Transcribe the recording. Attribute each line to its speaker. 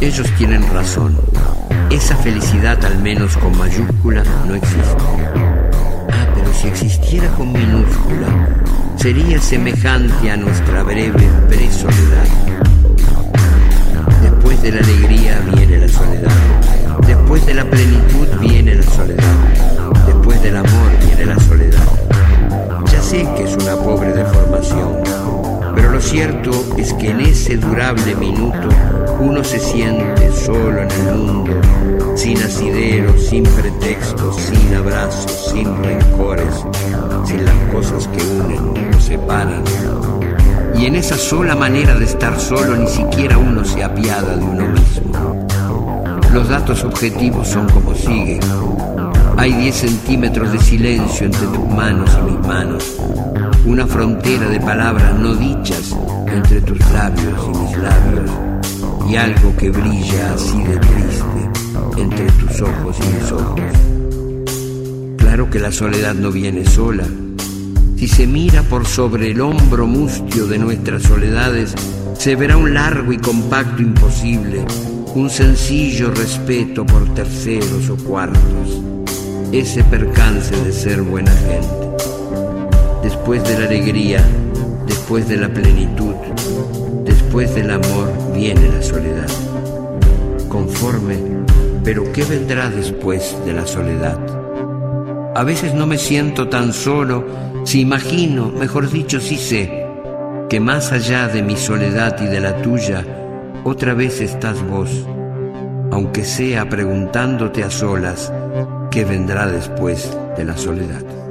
Speaker 1: Ellos tienen razón. Esa felicidad, al menos con mayúscula, no existe. Ah, pero si existiera con minúscula, sería semejante a nuestra breve presoledad. Después de la alegría viene la soledad. Después de la plenitud viene la soledad. Después del amor viene la soledad. Ya sé que es una pobre deformación, cierto es que en ese durable minuto uno se siente solo en el mundo, sin asideros, sin pretextos, sin abrazos, sin rencores, sin las cosas que unen o separan. Y en esa sola manera de estar solo ni siquiera uno se apiada de uno mismo. Los datos objetivos son como sigue. Hay 10 centímetros de silencio entre tus manos y mis manos. Una frontera de palabras no dichas entre tus labios y mis labios. Y algo que brilla así de triste entre tus ojos y mis ojos. Claro que la soledad no viene sola. Si se mira por sobre el hombro mustio de nuestras soledades, se verá un largo y compacto imposible, un sencillo respeto por terceros o cuartos, ese percance de ser buena gente. Después de la alegría, después de la plenitud, después del amor viene la soledad. Conforme, pero ¿qué vendrá después de la soledad? A veces no me siento tan solo si imagino, mejor dicho, si sé, que más allá de mi soledad y de la tuya, otra vez estás vos, aunque sea preguntándote a solas qué vendrá después de la soledad.